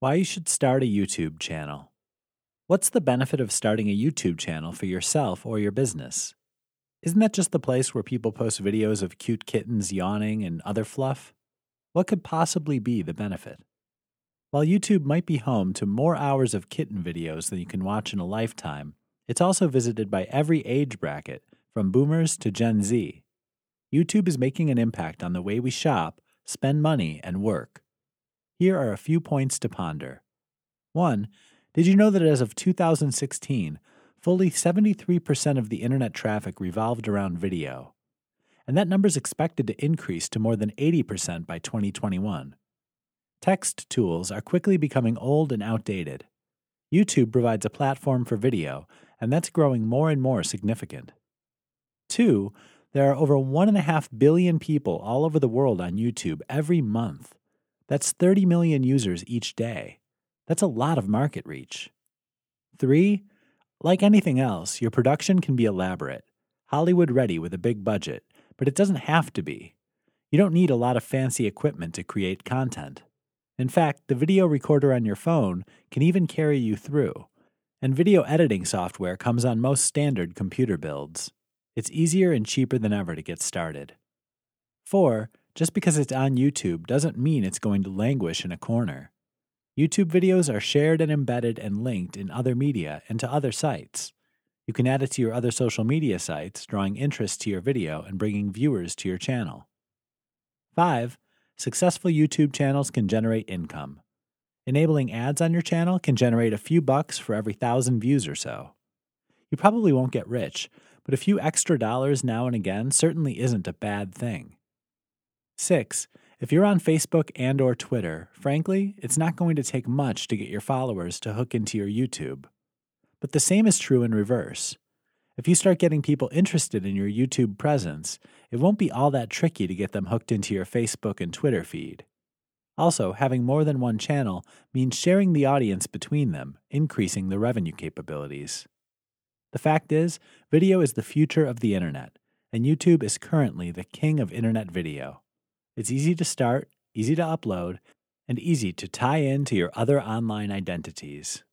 Why you should start a YouTube channel. What's the benefit of starting a YouTube channel for yourself or your business? Isn't that just the place where people post videos of cute kittens yawning and other fluff? What could possibly be the benefit? While YouTube might be home to more hours of kitten videos than you can watch in a lifetime, it's also visited by every age bracket, from boomers to Gen Z. YouTube is making an impact on the way we shop, spend money, and work. Here are a few points to ponder. 1. Did you know that as of 2016, fully 73% of the internet traffic revolved around video? And that number is expected to increase to more than 80% by 2021. Text tools are quickly becoming old and outdated. YouTube provides a platform for video, and that's growing more and more significant. 2. There are over 1.5 billion people all over the world on YouTube every month. That's 30 million users each day. That's a lot of market reach. Three, like anything else, your production can be elaborate, Hollywood ready with a big budget, but it doesn't have to be. You don't need a lot of fancy equipment to create content. In fact, the video recorder on your phone can even carry you through, and video editing software comes on most standard computer builds. It's easier and cheaper than ever to get started. 4. Just because it's on YouTube doesn't mean it's going to languish in a corner. YouTube videos are shared and embedded and linked in other media and to other sites. You can add it to your other social media sites, drawing interest to your video and bringing viewers to your channel. 5. Successful YouTube channels can generate income. Enabling ads on your channel can generate a few bucks for every thousand views or so. You probably won't get rich, but a few extra dollars now and again certainly isn't a bad thing. 6. If you're on Facebook and or Twitter, frankly, it's not going to take much to get your followers to hook into your YouTube. But the same is true in reverse. If you start getting people interested in your YouTube presence, it won't be all that tricky to get them hooked into your Facebook and Twitter feed. Also, having more than one channel means sharing the audience between them, increasing the revenue capabilities. The fact is, video is the future of the internet, and YouTube is currently the king of internet video. It's easy to start, easy to upload, and easy to tie in to your other online identities.